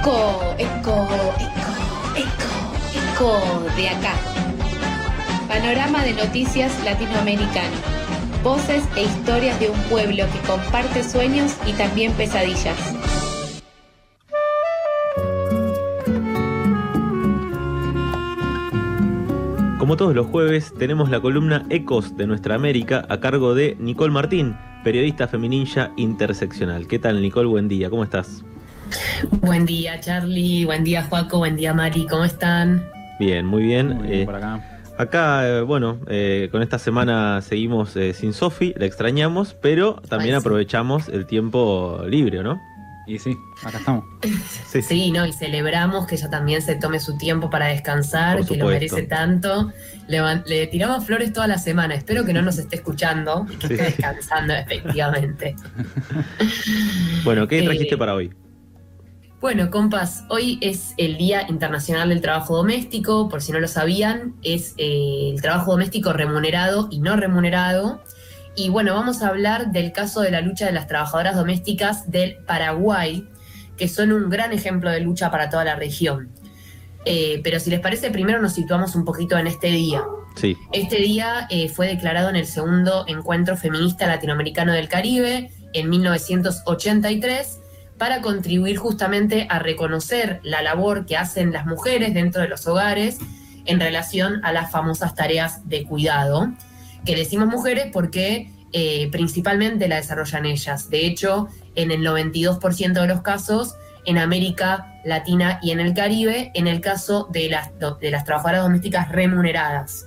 Eco, eco, eco, eco, eco de acá. Panorama de noticias latinoamericano. Voces e historias de un pueblo que comparte sueños y también pesadillas. Como todos los jueves, tenemos la columna Ecos de Nuestra América a cargo de Nicole Martín, periodista femininja interseccional. ¿Qué tal, Nicole? Buen día, ¿cómo estás? Buen día, Charlie. Buen día, Juaco. Buen día, Mari. ¿Cómo están? Bien, muy bien. Muy bien Eh, por acá. acá, eh, bueno, eh, con esta semana seguimos eh, sin Sofi, la extrañamos, pero también Ay, sí. aprovechamos el tiempo libre, ¿no? Y sí, acá estamos. Sí. Sí, ¿no? Y celebramos que ella también se tome su tiempo para descansar, que lo merece tanto. Le, tiramos flores toda la semana. Espero que no nos esté escuchando y que Sí. esté descansando, efectivamente. Bueno, ¿qué Eh, trajiste para hoy? Bueno, compas, hoy es el Día Internacional del Trabajo Doméstico, por si no lo sabían, es eh, el trabajo doméstico remunerado y no remunerado. Y bueno, vamos a hablar del caso de la lucha de las trabajadoras domésticas del Paraguay, que son un gran ejemplo de lucha para toda la región. Eh, pero si les parece, primero nos situamos un poquito en este día. Sí, Este día eh, fue declarado en el segundo encuentro feminista latinoamericano del Caribe en 1983 para contribuir justamente a reconocer la labor que hacen las mujeres dentro de los hogares en relación a las famosas tareas de cuidado, que decimos mujeres porque eh, principalmente la desarrollan ellas. De hecho, en el 92% de los casos, en América Latina y en el Caribe, en el caso de las, de las trabajadoras domésticas remuneradas.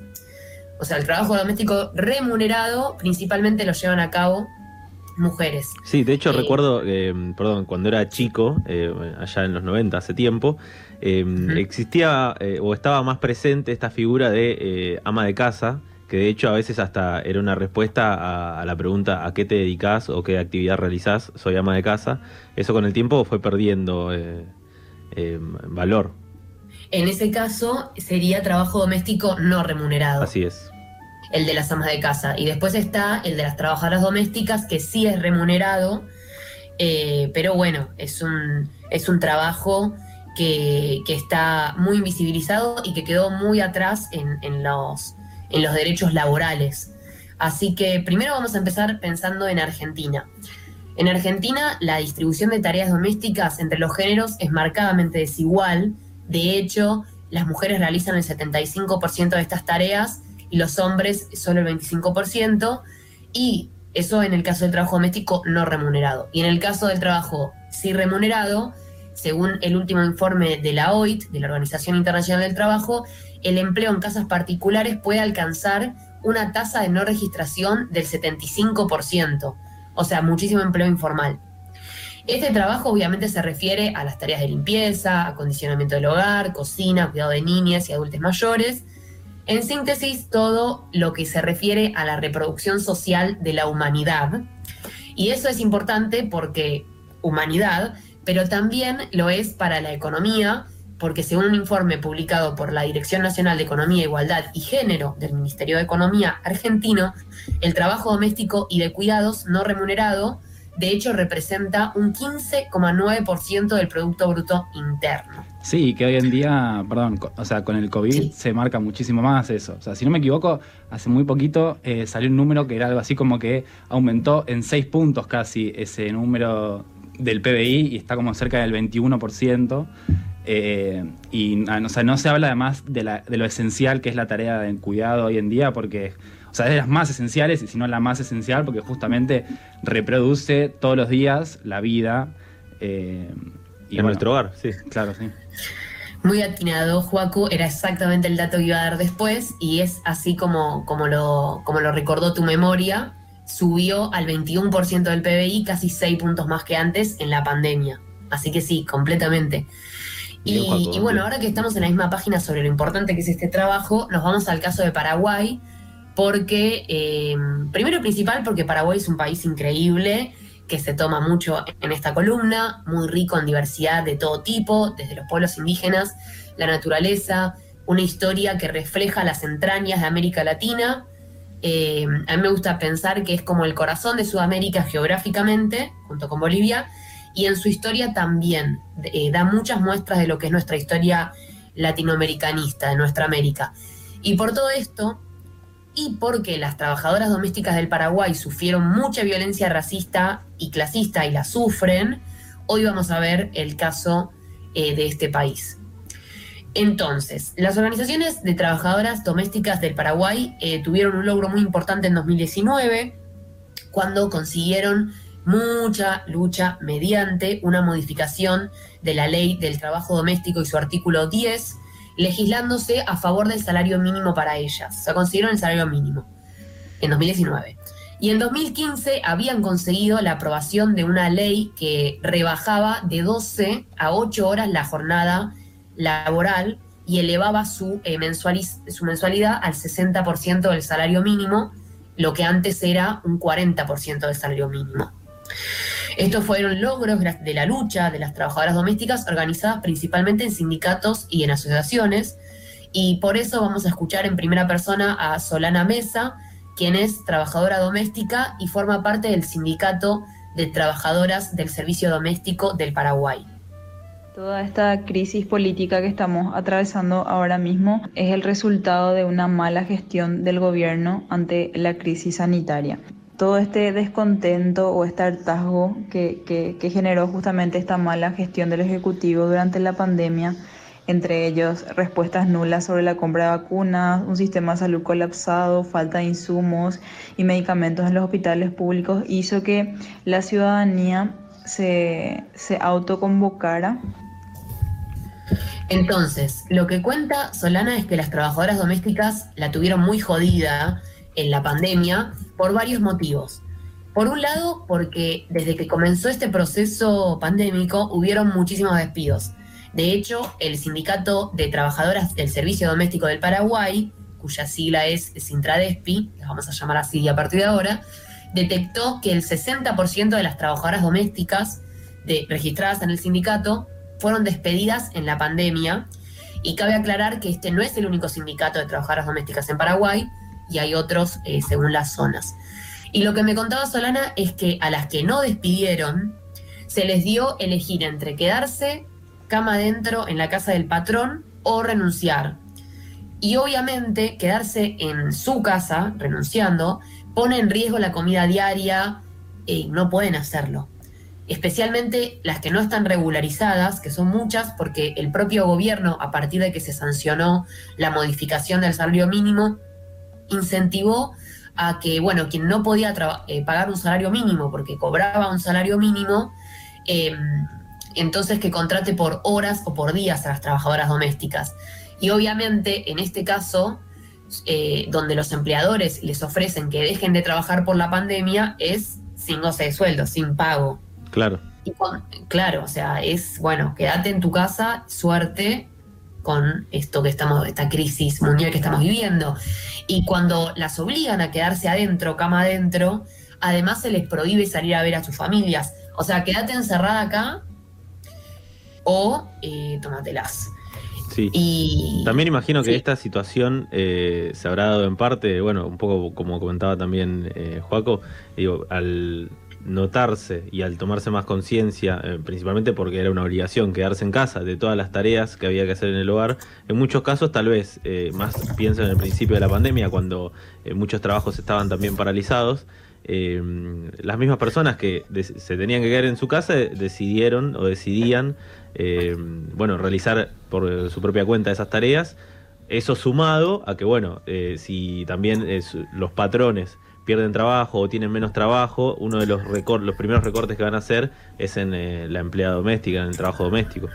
O sea, el trabajo doméstico remunerado principalmente lo llevan a cabo mujeres. sí, de hecho Eh, recuerdo, eh, perdón, cuando era chico, eh, allá en los 90, hace tiempo, Ujú. existía eh, o estaba más presente esta figura de eh, ama de casa, que de hecho a veces hasta era una respuesta a, a la pregunta ¿a qué te dedicas o qué actividad realizás? Soy ama de casa. Eso con el tiempo fue perdiendo valor, En ese caso sería trabajo doméstico no remunerado. así es. El de las amas de casa. Y después está el de las trabajadoras domésticas, que sí es remunerado, eh, pero bueno, es un, es un trabajo que, que está muy invisibilizado y que quedó muy atrás en, en los, en los derechos laborales. Así que primero vamos a empezar pensando en Argentina. En Argentina, la distribución de tareas domésticas entre los géneros es marcadamente desigual. De hecho, las mujeres realizan el 75% de estas tareas los hombres solo el 25%, y eso en el caso del trabajo doméstico no remunerado. Y en el caso del trabajo sí remunerado, según el último informe de la OIT, de la Organización Internacional del Trabajo, el empleo en casas particulares puede alcanzar una tasa de no registración del 75%, o sea, muchísimo empleo informal. Este trabajo obviamente se refiere a las tareas de limpieza, acondicionamiento del hogar, cocina, cuidado de niñas y adultos mayores, en síntesis, todo lo que se refiere a la reproducción social de la humanidad. Y eso es importante porque humanidad, pero también lo es para la economía, porque según un informe publicado por la Dirección Nacional de Economía, Igualdad y Género del Ministerio de Economía argentino, el trabajo doméstico y de cuidados no remunerado, de hecho, representa un 15,9% del Producto Bruto Interno. Sí, que hoy en día, perdón, o sea, con el COVID Sí. se marca muchísimo más eso. O sea, si no me equivoco, hace muy poquito eh, salió un número que era algo así como que aumentó en 6 puntos casi ese número del PBI y está como cerca del 21%. Eh, y ah, o sea, no se habla además de, la- de lo esencial que es la tarea de cuidado hoy en día, porque o sea, es de las más esenciales, y si no la más esencial, porque justamente reproduce todos los días la vida. eh, y en bueno, nuestro hogar, sí. Claro, sí. Muy atinado, Juaco, era exactamente el dato que iba a dar después y es así como, como, lo, como lo recordó tu memoria, subió al 21% del PBI, casi 6 puntos más que antes en la pandemia. Así que sí, completamente. Bien, Y, bueno, ahora que estamos en la misma página sobre lo importante que es este trabajo, nos vamos al caso de Paraguay, porque, eh, primero y principal, porque Paraguay es un país increíble, que se toma mucho en esta columna, muy rico en diversidad de todo tipo, desde los pueblos indígenas, la naturaleza, una historia que refleja las entrañas de América Latina. Eh, a mí me gusta pensar que es como el corazón de Sudamérica geográficamente, junto con Bolivia, y en su historia también. Eh, da muchas muestras de lo que es nuestra historia latinoamericanista, de nuestra América. Y por todo esto, y porque las trabajadoras domésticas del Paraguay sufrieron mucha violencia racista y clasista y la sufren, hoy vamos a ver el caso eh, de este país. Entonces, las organizaciones de trabajadoras domésticas del Paraguay eh, tuvieron un logro muy importante en 2019, cuando consiguieron mucha lucha mediante una modificación de la ley del trabajo doméstico y su artículo 10, legislándose a favor del salario mínimo para ellas. O sea, consiguieron el salario mínimo en 2019. Y en 2015 habían conseguido la aprobación de una ley que rebajaba de 12 a 8 horas la jornada laboral y elevaba su, eh, su mensualidad al 60% del salario mínimo, lo que antes era un 40% del salario mínimo. Estos fueron logros de la lucha de las trabajadoras domésticas organizadas principalmente en sindicatos y en asociaciones. Y por eso vamos a escuchar en primera persona a Solana Mesa, quien es trabajadora doméstica y forma parte del sindicato de trabajadoras del servicio doméstico del Paraguay. Toda esta crisis política que estamos atravesando ahora mismo es el resultado de una mala gestión del gobierno ante la crisis sanitaria todo este descontento o este hartazgo que, generó justamente esta mala gestión del Ejecutivo durante la pandemia, entre ellos respuestas nulas sobre la compra de vacunas, un sistema de salud colapsado, falta de insumos y medicamentos en los hospitales públicos, hizo que la ciudadanía se, se autoconvocara. Entonces, lo que cuenta Solana es que las trabajadoras domésticas la tuvieron muy jodida en la pandemia por varios motivos. Por un lado, porque desde que comenzó este proceso pandémico hubieron muchísimos despidos. De hecho, el Sindicato de Trabajadoras del Servicio Doméstico del Paraguay, cuya sigla es Sintradespi, las vamos a llamar así a partir de ahora, detectó que el 60% de las trabajadoras domésticas de, registradas en el sindicato fueron despedidas en la pandemia. Y cabe aclarar que este no es el único sindicato de trabajadoras domésticas en Paraguay, y hay otros eh, según las zonas. Y lo que me contaba Solana es que a las que no despidieron, se les dio elegir entre quedarse cama adentro en la casa del patrón o renunciar. Y obviamente quedarse en su casa, renunciando, pone en riesgo la comida diaria y no pueden hacerlo. Especialmente las que no están regularizadas, que son muchas, porque el propio gobierno, a partir de que se sancionó la modificación del salario mínimo, incentivó a que, bueno, quien no podía eh, pagar un salario mínimo porque cobraba un salario mínimo, em, entonces que contrate por horas o por días a las trabajadoras domésticas. Y obviamente, en este caso, eh, donde los empleadores les ofrecen que dejen de trabajar por la pandemia, es sin goce de sueldo, sin pago. Claro. claro, o sea, es, bueno, quédate en tu casa, suerte con esto que estamos, esta crisis mundial que estamos viviendo. Y cuando las obligan a quedarse adentro, cama adentro, además se les prohíbe salir a ver a sus familias. O sea, quédate encerrada acá o eh, tómatelas. Sí. Y, También imagino que esta situación eh, se habrá dado en parte, bueno, un poco como comentaba también eh, Joaco, digo, al notarse y al tomarse más conciencia, eh, principalmente porque era una obligación quedarse en casa de todas las tareas que había que hacer en el hogar, en muchos casos tal vez, eh, más pienso en el principio de la pandemia, cuando eh, muchos trabajos estaban también paralizados, las mismas personas que se tenían que quedar en su casa decidieron o decidían, bueno, realizar por su propia cuenta esas tareas. Eso sumado a que, bueno, si también los patrones pierden trabajo o tienen menos trabajo, uno de los, los primeros recortes que van a hacer es en eh, la empleada doméstica, en el trabajo doméstico.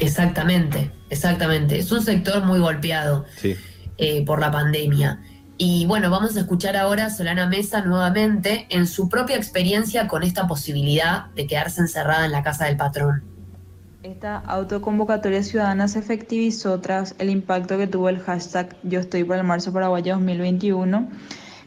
Exactamente, exactamente. Es un sector muy golpeado eh, por la pandemia. Y bueno, vamos a escuchar ahora a Solana Mesa nuevamente en su propia experiencia con esta posibilidad de quedarse encerrada en la casa del patrón. Esta autoconvocatoria ciudadana se efectivizó tras el impacto que tuvo el hashtag Yo estoy por el marzo paraguayo 2021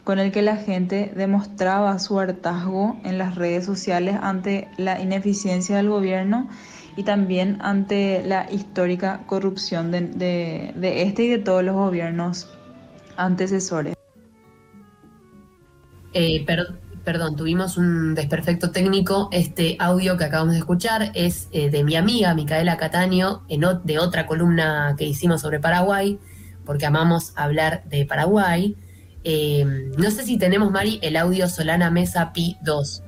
con el que la gente demostraba su hartazgo en las redes sociales ante la ineficiencia del gobierno y también ante la histórica corrupción de, este y de todos los gobiernos antecesores. Eh, perdón, tuvimos un desperfecto técnico. Este audio que acabamos de escuchar es eh, de mi amiga Micaela Cataño, en de otra columna que hicimos sobre Paraguay, porque amamos hablar de Paraguay. Eh, no sé si tenemos, Mari, el audio Solana Mesa Pi 2.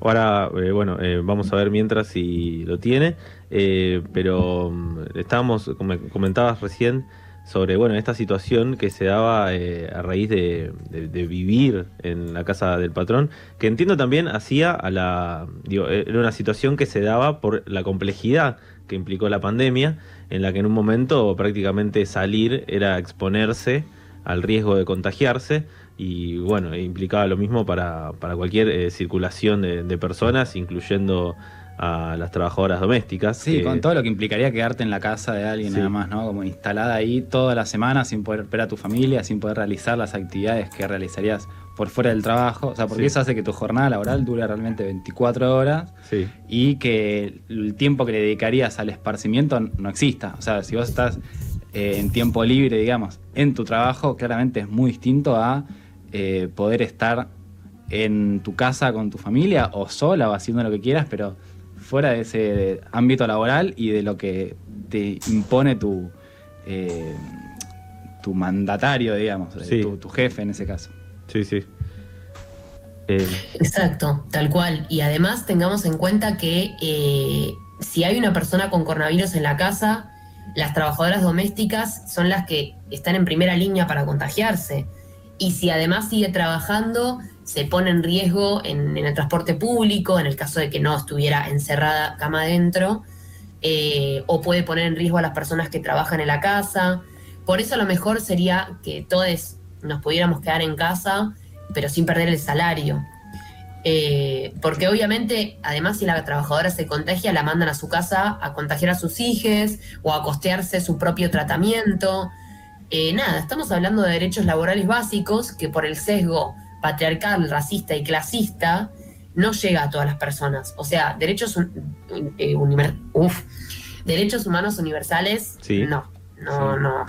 Ahora, eh, bueno, vamos a ver mientras si lo tiene, pero mm, estábamos, como comentabas recién, sobre bueno esta situación que se daba eh, a raíz de, vivir en la casa del patrón, que entiendo también hacía a la digo, era una situación que se daba por la complejidad que implicó la pandemia, en la que en un momento prácticamente salir era exponerse al riesgo de contagiarse y bueno, implicaba lo mismo para, para cualquier eh, circulación de personas, incluyendo a las trabajadoras domésticas. Sí, con todo lo que implicaría quedarte en la casa de alguien nada más, ¿no? Como instalada ahí toda la semana sin poder ver a tu familia, sin poder realizar las actividades que realizarías por fuera del trabajo. O sea, porque eso hace que tu jornada laboral dure realmente 24 horas y que el tiempo que le dedicarías al esparcimiento no exista. O sea, si vos estás eh, en tiempo libre, digamos, en tu trabajo, claramente es muy distinto a eh, poder estar en tu casa con tu familia o sola o haciendo lo que quieras, pero fuera de ese ámbito laboral y de lo que te impone tu, eh, tu mandatario, digamos, tu, jefe en ese caso. Sí, sí. Eh, Exacto, tal cual. Y además tengamos en cuenta que eh, si hay una persona con coronavirus en la casa, las trabajadoras domésticas son las que están en primera línea para contagiarse. Y si además sigue trabajando, se pone en riesgo en, el transporte público, en el caso de que no estuviera encerrada cama adentro, eh, o puede poner en riesgo a las personas que trabajan en la casa. Por eso lo mejor sería que todos nos pudiéramos quedar en casa, pero sin perder el salario. Eh, porque obviamente, además, si la trabajadora se contagia, la mandan a su casa a contagiar a sus hijos o a costearse su propio tratamiento. Eh, nada, estamos hablando de derechos laborales básicos que por el sesgo patriarcal, racista y clasista no llega a todas las personas. O sea, derechos, eh, derechos humanos universales, no, no, no.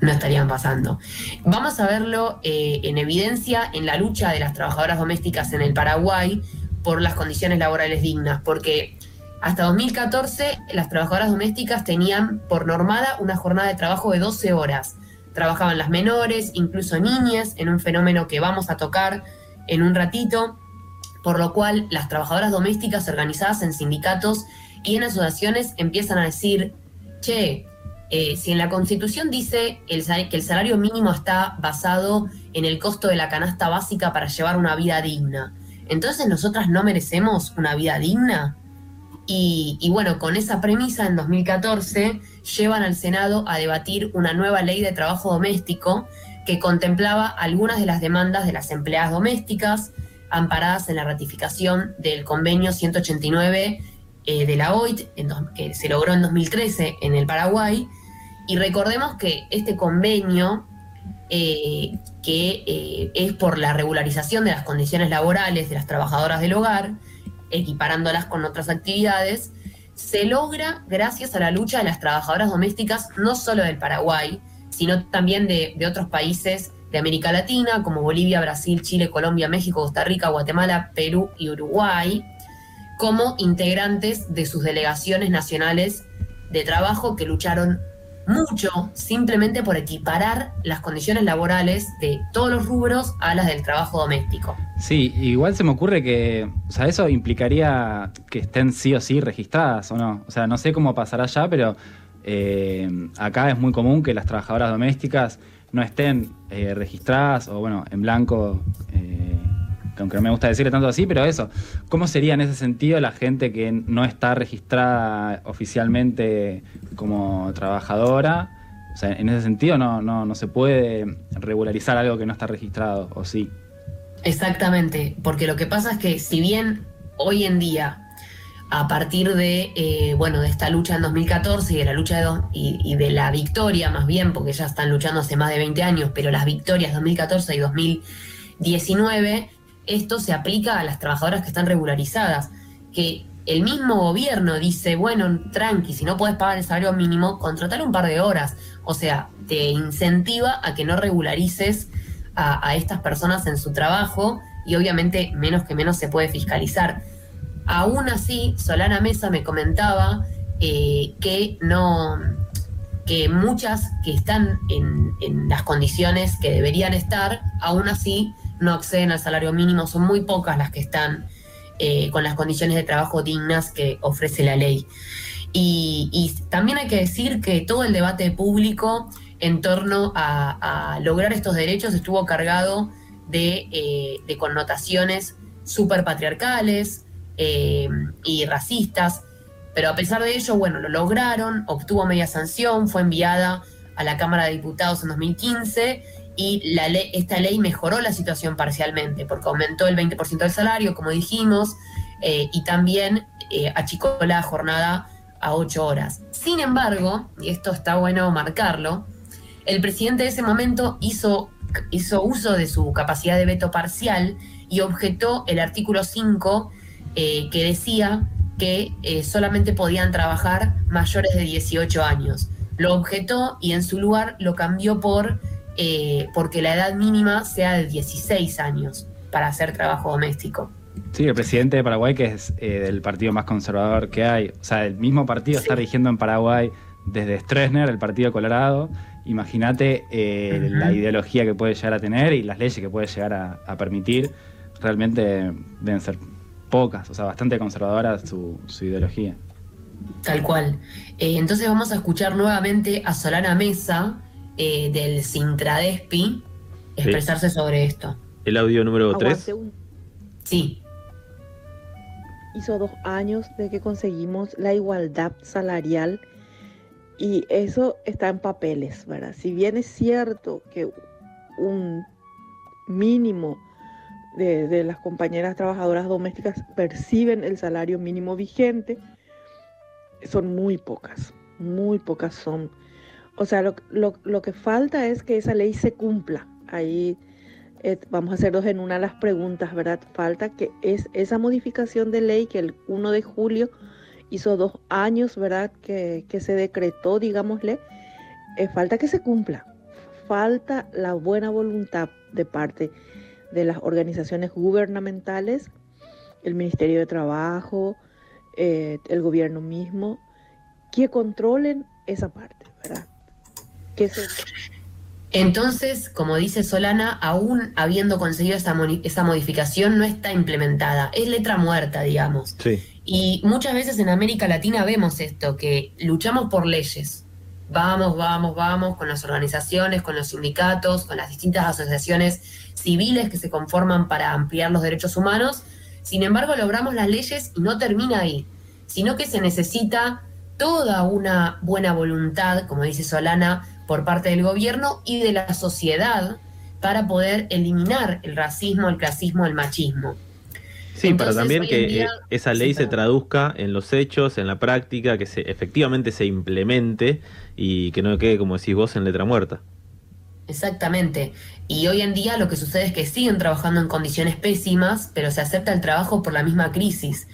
No estarían pasando. Vamos a verlo eh, en evidencia en la lucha de las trabajadoras domésticas en el Paraguay por las condiciones laborales dignas, porque hasta 2014 las trabajadoras domésticas tenían por normada una jornada de trabajo de 12 horas trabajaban las menores, incluso niñas, en un fenómeno que vamos a tocar en un ratito, por lo cual las trabajadoras domésticas organizadas en sindicatos y en asociaciones empiezan a decir, che, eh, si en la Constitución dice que el salario mínimo está basado en el costo de la canasta básica para llevar una vida digna, entonces nosotras no merecemos una vida digna. Y, bueno, con esa premisa en 2014 llevan al Senado a debatir una nueva ley de trabajo doméstico que contemplaba algunas de las demandas de las empleadas domésticas amparadas en la ratificación del convenio 189 eh, de la OIT, que se logró en 2013 en el Paraguay. Y recordemos que este convenio, eh, que eh, es por la regularización de las condiciones laborales de las trabajadoras del hogar, equiparándolas con otras actividades, se logra gracias a la lucha de las trabajadoras domésticas, no solo del Paraguay, sino también de, otros países de América Latina, como Bolivia, Brasil, Chile, Colombia, México, Costa Rica, Guatemala, Perú y Uruguay, como integrantes de sus delegaciones nacionales de trabajo que lucharon mucho simplemente por equiparar las condiciones laborales de todos los rubros a las del trabajo doméstico. Sí, igual se me ocurre que, o sea, eso implicaría que estén sí o sí registradas o no. O sea, no sé cómo pasará allá, pero eh, acá es muy común que las trabajadoras domésticas no estén eh, registradas o, bueno, en blanco. Eh, aunque no me gusta decirle tanto así, pero eso, ¿cómo sería en ese sentido la gente que no está registrada oficialmente como trabajadora? O sea, en ese sentido no, no, se puede regularizar algo que no está registrado, ¿o sí? Exactamente, porque lo que pasa es que si bien hoy en día, a partir de, eh, bueno, de esta lucha en 2014 y de la lucha de y, y, de la victoria más bien, porque ya están luchando hace más de 20 años, pero las victorias 2014 y 2019 esto se aplica a las trabajadoras que están regularizadas, que el mismo gobierno dice, bueno, tranqui, si no puedes pagar el salario mínimo, contratar un par de horas. O sea, te incentiva a que no regularices a, estas personas en su trabajo y obviamente menos que menos se puede fiscalizar. Aún así, Solana Mesa me comentaba eh, que no que muchas que están en, en, las condiciones que deberían estar, aún así no acceden al salario mínimo, son muy pocas las que están eh, con las condiciones de trabajo dignas que ofrece la ley. Y, también hay que decir que todo el debate público en torno a, lograr estos derechos estuvo cargado de, eh, connotaciones súper patriarcales eh, y racistas, pero a pesar de ello, bueno, lo lograron, obtuvo media sanción, fue enviada a la Cámara de Diputados en 2015 y esta ley mejoró la situación parcialmente porque aumentó el 20% del salario, como dijimos, eh, y también eh, achicó la jornada a 8 horas. Sin embargo, y esto está bueno marcarlo, el presidente de ese momento hizo, hizo uso de su capacidad de veto parcial y objetó el artículo 5 eh, que decía que solamente podían trabajar mayores de 18 años. Lo objetó y en su lugar lo cambió por eh, porque la edad mínima sea de 16 años para hacer trabajo doméstico. Sí, el presidente de Paraguay, que es eh, del partido más conservador que hay, o sea, el mismo partido está rigiendo en Paraguay desde Stroessner, el Partido Colorado. Imagínate eh, la ideología que puede llegar a tener y las leyes que puede llegar a, permitir. Realmente deben ser pocas, o sea, bastante conservadora su, ideología. Tal cual. entonces vamos a escuchar nuevamente a Solana Mesa, eh, del Sintradespi expresarse sobre esto. ¿El audio número 3? Sí. Hizo dos años de que conseguimos la igualdad salarial y eso está en papeles, ¿verdad? Si bien es cierto que un mínimo de, de, las compañeras trabajadoras domésticas perciben el salario mínimo vigente, son muy pocas, muy pocas son o sea, lo, que falta es que esa ley se cumpla. Ahí eh, vamos a hacer dos en una las preguntas, ¿verdad? Falta que es esa modificación de ley que el 1 de julio hizo dos años, ¿verdad? Que, se decretó, digámosle. Eh, falta que se cumpla. Falta la buena voluntad de parte de las organizaciones gubernamentales, el Ministerio de Trabajo, eh, el gobierno mismo, que controlen esa parte, ¿verdad? Entonces, como dice Solana, aún habiendo conseguido esa, modificación, no está implementada. Es letra muerta, digamos. Y muchas veces en América Latina vemos esto, que luchamos por leyes. Vamos, vamos, vamos con las organizaciones, con los sindicatos, con las distintas asociaciones civiles que se conforman para ampliar los derechos humanos. Sin embargo, logramos las leyes y no termina ahí, sino que se necesita toda una buena voluntad, como dice Solana, por parte del gobierno y de la sociedad para poder eliminar el racismo, el clasismo, el machismo. Sí, para también que eh, esa ley se traduzca en los hechos, en la práctica, que se, efectivamente se implemente y que no quede, como decís vos, en letra muerta. Exactamente. Y hoy en día lo que sucede es que siguen trabajando en condiciones pésimas, pero se acepta el trabajo por la misma crisis.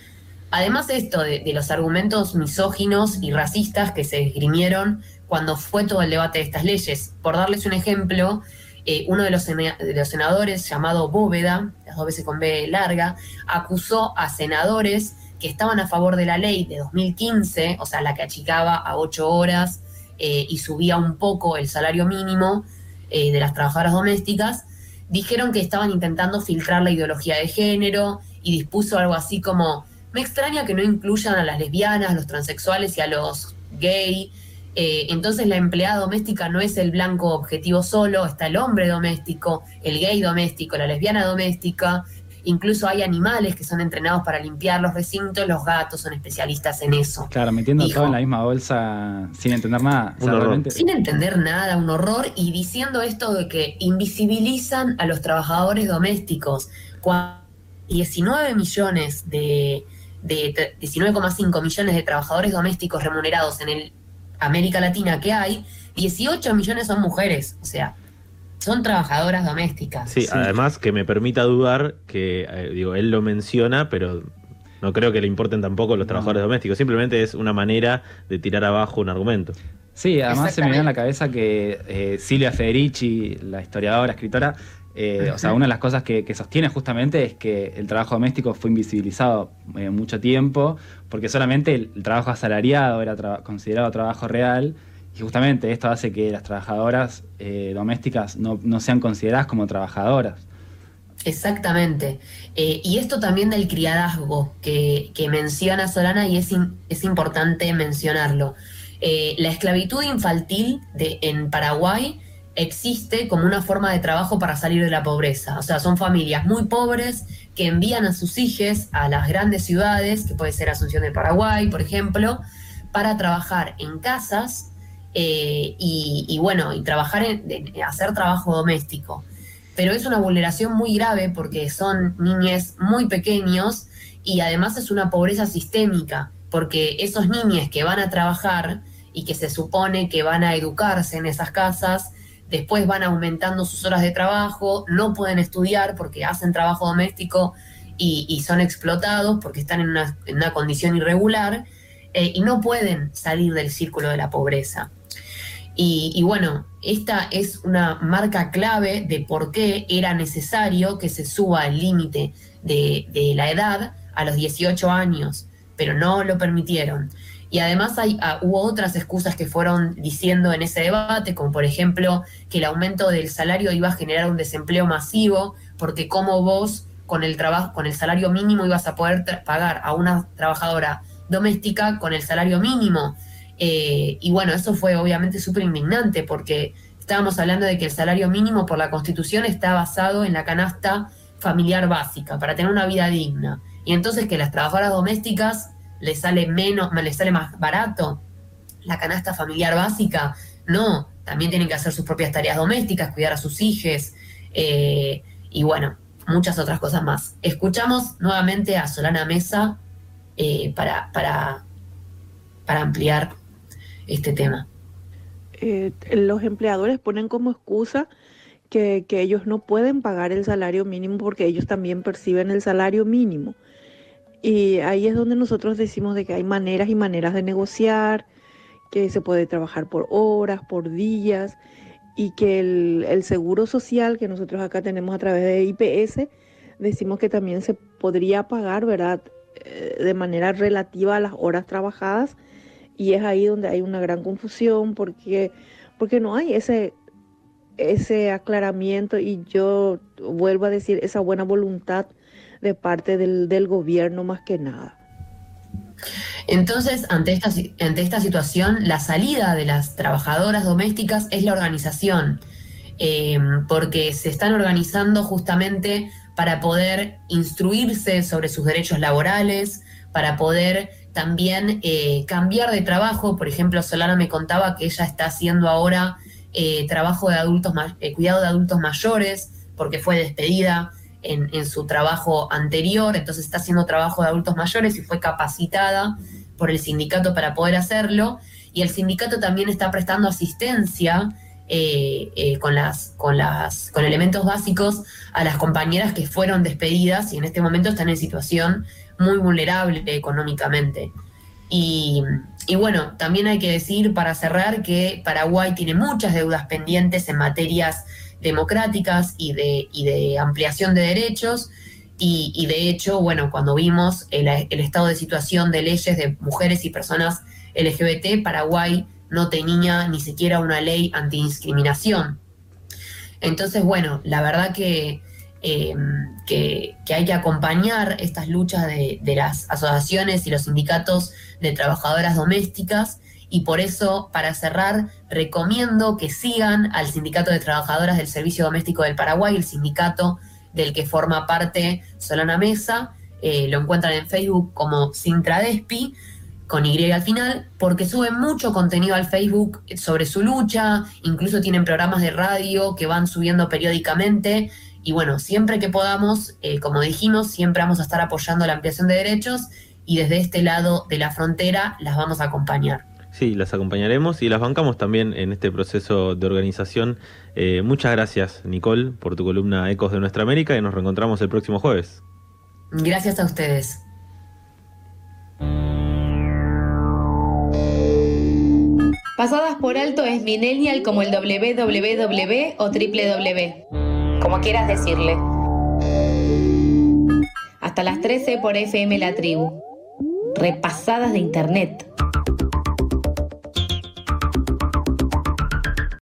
Además esto de, de los argumentos misóginos y racistas que se esgrimieron cuando fue todo el debate de estas leyes. Por darles un ejemplo, eh, uno de los, senadores, llamado Bóveda, las dos veces con B larga, acusó a senadores que estaban a favor de la ley de 2015, o sea, la que achicaba a ocho horas eh, y subía un poco el salario mínimo eh, de las trabajadoras domésticas, dijeron que estaban intentando filtrar la ideología de género y dispuso algo así como, me extraña que no incluyan a las lesbianas, a los transexuales y a los gay eh, entonces la empleada doméstica no es el blanco objetivo solo, está el hombre doméstico, el gay doméstico, la lesbiana doméstica, incluso hay animales que son entrenados para limpiar los recintos, los gatos son especialistas en eso. Claro, metiendo todo en la misma bolsa sin entender nada. Sin entender nada, un horror, y diciendo esto de que invisibilizan a los trabajadores domésticos. 19 millones de, de 19,5 millones de trabajadores domésticos remunerados en el América Latina que hay, 18 millones son mujeres, o sea, son trabajadoras domésticas. Sí, además que me permita dudar que, eh, digo, él lo menciona, pero no creo que le importen tampoco los trabajadores domésticos, simplemente es una manera de tirar abajo un argumento. Sí, además se me viene a la cabeza que eh, Silvia Federici, la historiadora, escritora, Eh, o sea, una de las cosas que, sostiene justamente es que el trabajo doméstico fue invisibilizado eh, mucho tiempo, porque solamente el, trabajo asalariado era considerado trabajo real, y justamente esto hace que las trabajadoras eh, domésticas no, sean consideradas como trabajadoras. Exactamente. y esto también del criadazgo que, menciona Solana y es, es importante mencionarlo. la esclavitud infantil en Paraguay existe como una forma de trabajo para salir de la pobreza. O sea, son familias muy pobres que envían a sus hijos a las grandes ciudades, que puede ser Asunción de Paraguay, por ejemplo, para trabajar en casas eh, y, bueno, y trabajar en, hacer trabajo doméstico. Pero es una vulneración muy grave porque son niños muy pequeños y además es una pobreza sistémica, porque esos niños que van a trabajar y que se supone que van a educarse en esas casas, después van aumentando sus horas de trabajo, no pueden estudiar porque hacen trabajo doméstico y, son explotados porque están en una, condición irregular eh, y no pueden salir del círculo de la pobreza. Y, bueno, esta es una marca clave de por qué era necesario que se suba el límite de, de la edad a los 18 años, pero no lo permitieron. Y además hay, ah, hubo otras excusas que fueron diciendo en ese debate, como por ejemplo que el aumento del salario iba a generar un desempleo masivo, porque como vos con el trabajo, con el salario mínimo ibas a poder pagar a una trabajadora doméstica con el salario mínimo. Eh, y bueno, eso fue obviamente súper indignante porque estábamos hablando de que el salario mínimo por la Constitución está basado en la canasta familiar básica para tener una vida digna. Y entonces que las trabajadoras domésticas le sale menos, le sale más barato la canasta familiar básica. No, también tienen que hacer sus propias tareas domésticas, cuidar a sus hijos eh, y bueno, muchas otras cosas más. Escuchamos nuevamente a Solana Mesa eh, para, para, para ampliar este tema. Eh, los empleadores ponen como excusa que, que, ellos no pueden pagar el salario mínimo porque ellos también perciben el salario mínimo. Y ahí es donde nosotros decimos de que hay maneras y maneras de negociar, que se puede trabajar por horas, por días, y que el, seguro social que nosotros acá tenemos a través de IPS, decimos que también se podría pagar, ¿verdad? Eh, de manera relativa a las horas trabajadas, y es ahí donde hay una gran confusión porque, porque no hay ese, ese aclaramiento y yo vuelvo a decir esa buena voluntad de parte del, gobierno más que nada. Entonces, ante esta, ante esta situación, la salida de las trabajadoras domésticas es la organización, eh, porque se están organizando justamente para poder instruirse sobre sus derechos laborales, para poder también eh, cambiar de trabajo. Por ejemplo, Solana me contaba que ella está haciendo ahora eh, trabajo de adultos, cuidado de adultos mayores, porque fue despedida en, su trabajo anterior, entonces está haciendo trabajo de adultos mayores y fue capacitada por el sindicato para poder hacerlo. Y el sindicato también está prestando asistencia eh, eh, con, las, con, las, con elementos básicos a las compañeras que fueron despedidas y en este momento están en situación muy vulnerable económicamente. Y, y, bueno, también hay que decir para cerrar que Paraguay tiene muchas deudas pendientes en materias democráticas y de, de ampliación de derechos. Y, de hecho, bueno, cuando vimos el, estado de situación de leyes de mujeres y personas LGBT, Paraguay no tenía ni siquiera una ley antidiscriminación. Entonces, bueno, la verdad que, eh, que, hay que acompañar estas luchas de, de, las asociaciones y los sindicatos de trabajadoras domésticas y por eso, para cerrar, recomiendo que sigan al Sindicato de Trabajadoras del Servicio Doméstico del Paraguay, el sindicato del que forma parte Solana Mesa. Eh, lo encuentran en Facebook como Sintradespi, con Y al final, porque suben mucho contenido al Facebook sobre su lucha, incluso tienen programas de radio que van subiendo periódicamente. Y bueno, siempre que podamos, eh, como dijimos, siempre vamos a estar apoyando la ampliación de derechos y desde este lado de la frontera las vamos a acompañar. Sí, las acompañaremos y las bancamos también en este proceso de organización. Eh, muchas gracias, Nicole, por tu columna Ecos de Nuestra América y nos reencontramos el próximo jueves. Gracias a ustedes. Pasadas por alto es Millennial como el www o www. como quieras decirle. Hasta las 13 por FM La Tribu. Repasadas de Internet.